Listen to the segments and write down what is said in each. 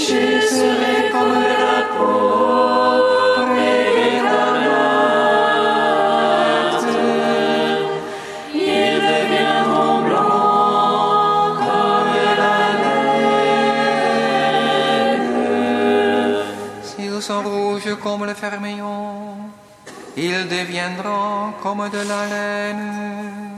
péchés seraient comme la peau écarlate. Ils deviendront blancs comme la neige. S'ils sont rouges comme le fermillon, ils deviendront comme de la laine.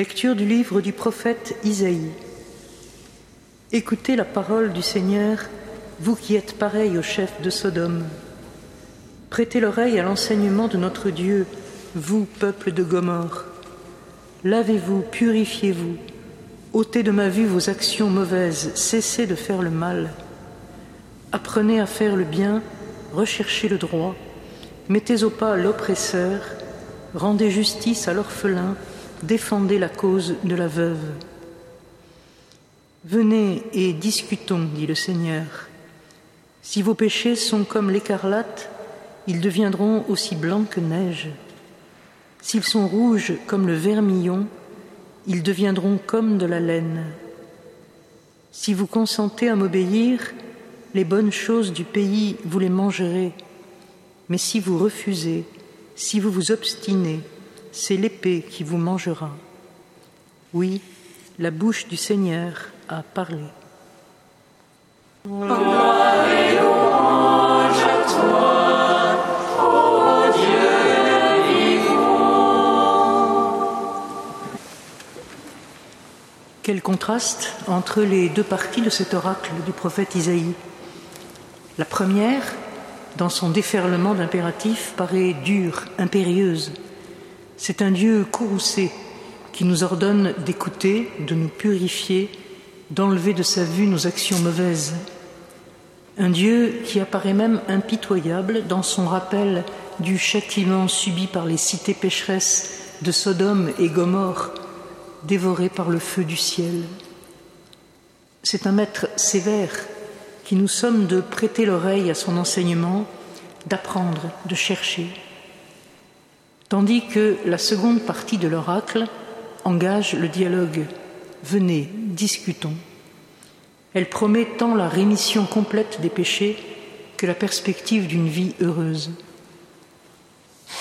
Lecture du livre du prophète Isaïe. Écoutez la parole du Seigneur, vous qui êtes pareils au chef de Sodome. Prêtez l'oreille à l'enseignement de notre Dieu, vous, peuple de Gomorre. Lavez-vous, purifiez-vous, ôtez de ma vue vos actions mauvaises, cessez de faire le mal. Apprenez à faire le bien, recherchez le droit, mettez au pas l'oppresseur, rendez justice à l'orphelin, défendez la cause de la veuve. Venez et discutons, dit le Seigneur. Si vos péchés sont comme l'écarlate, ils deviendront aussi blancs que neige. S'ils sont rouges comme le vermillon, ils deviendront comme de la laine. Si vous consentez à m'obéir, les bonnes choses du pays, vous les mangerez. Mais si vous refusez, si vous vous obstinez, c'est l'épée qui vous mangera. Oui, la bouche du Seigneur a parlé. Quel contraste entre les deux parties de cet oracle du prophète Isaïe. La première, dans son déferlement d'impératifs, paraît dure, impérieuse. C'est un Dieu courroucé qui nous ordonne d'écouter, de nous purifier, d'enlever de sa vue nos actions mauvaises. Un Dieu qui apparaît même impitoyable dans son rappel du châtiment subi par les cités pécheresses de Sodome et Gomorre, dévorées par le feu du ciel. C'est un maître sévère qui nous sommes de prêter l'oreille à son enseignement, d'apprendre, de chercher. Tandis que la seconde partie de l'oracle engage le dialogue. Venez, discutons. Elle promet tant la rémission complète des péchés que la perspective d'une vie heureuse.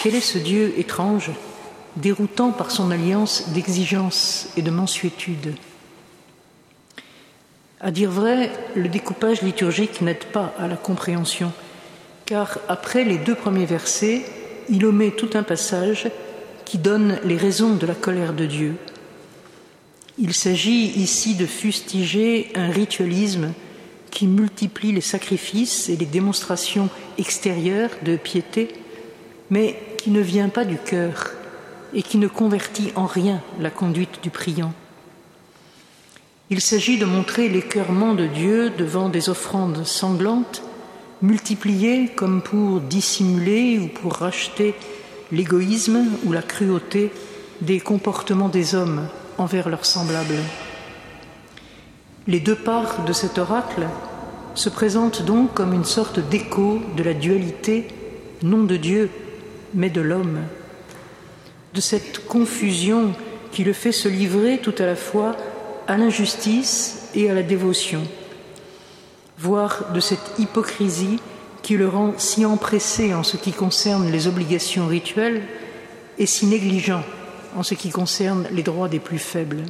Quel est ce Dieu étrange, déroutant par son alliance d'exigence et de mansuétude? À dire vrai, le découpage liturgique n'aide pas à la compréhension, car après les deux premiers versets, il omet tout un passage qui donne les raisons de la colère de Dieu. Il s'agit ici de fustiger un ritualisme qui multiplie les sacrifices et les démonstrations extérieures de piété, mais qui ne vient pas du cœur et qui ne convertit en rien la conduite du priant. Il s'agit de montrer l'écœurement de Dieu devant des offrandes sanglantes, multipliées comme pour dissimuler ou pour racheter l'égoïsme ou la cruauté des comportements des hommes envers leurs semblables. Les deux parts de cet oracle se présentent donc comme une sorte d'écho de la dualité, non de Dieu, mais de l'homme, de cette confusion qui le fait se livrer tout à la fois à l'injustice et à la dévotion, voire de cette hypocrisie qui le rend si empressé en ce qui concerne les obligations rituelles et si négligent en ce qui concerne les droits des plus faibles.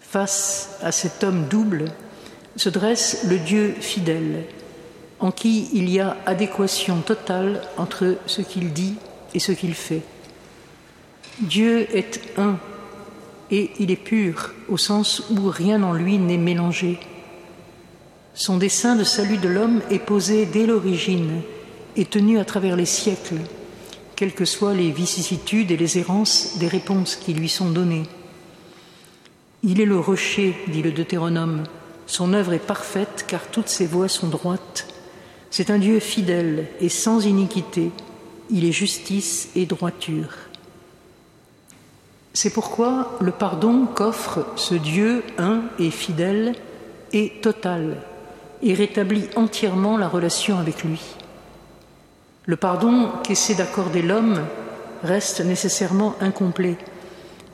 Face à cet homme double se dresse le Dieu fidèle, en qui il y a adéquation totale entre ce qu'il dit et ce qu'il fait. Dieu est un et il est pur au sens où rien en lui n'est mélangé. Son dessein de salut de l'homme est posé dès l'origine et tenu à travers les siècles, quelles que soient les vicissitudes et les errances des réponses qui lui sont données. Il est le rocher, dit le Deutéronome. Son œuvre est parfaite car toutes ses voies sont droites. C'est un Dieu fidèle et sans iniquité. Il est justice et droiture. C'est pourquoi le pardon qu'offre ce Dieu un et fidèle est total et rétablit entièrement la relation avec lui. Le pardon qu'essaie d'accorder l'homme reste nécessairement incomplet.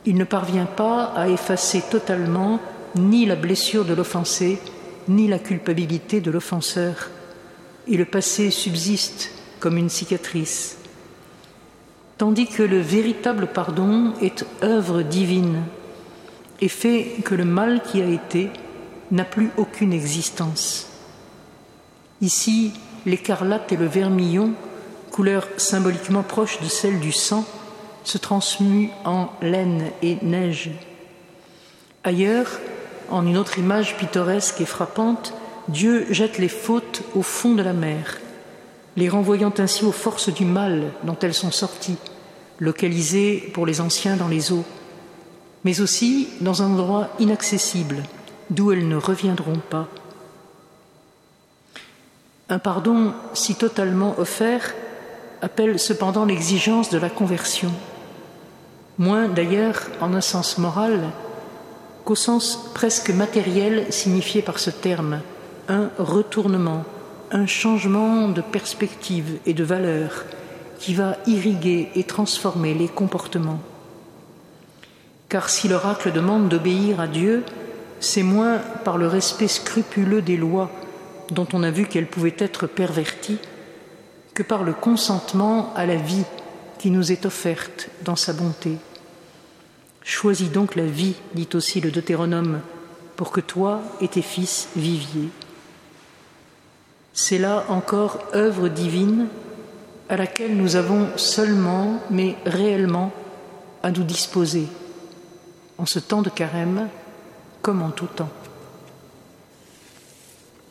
Il ne parvient pas à effacer totalement ni la blessure de l'offensé, ni la culpabilité de l'offenseur, et le passé subsiste comme une cicatrice, tandis que le véritable pardon est œuvre divine et fait que le mal qui a été n'a plus aucune existence. Ici, l'écarlate et le vermillon, couleurs symboliquement proches de celle du sang, se transmuent en laine et neige. Ailleurs, en une autre image pittoresque et frappante, Dieu jette les fautes au fond de la mer, les renvoyant ainsi aux forces du mal dont elles sont sorties, localisées pour les anciens dans les eaux, mais aussi dans un endroit inaccessible, d'où elles ne reviendront pas. Un pardon si totalement offert appelle cependant l'exigence de la conversion, moins d'ailleurs en un sens moral qu'au sens presque matériel signifié par ce terme, un retournement, un changement de perspective et de valeur qui va irriguer et transformer les comportements. Car si l'oracle demande d'obéir à Dieu, c'est moins par le respect scrupuleux des lois dont on a vu qu'elles pouvaient être perverties que par le consentement à la vie qui nous est offerte dans sa bonté. Choisis donc la vie, dit aussi le Deutéronome, pour que toi et tes fils viviez. C'est là encore œuvre divine à laquelle nous avons seulement, mais réellement, à nous disposer, en ce temps de carême comme en tout temps.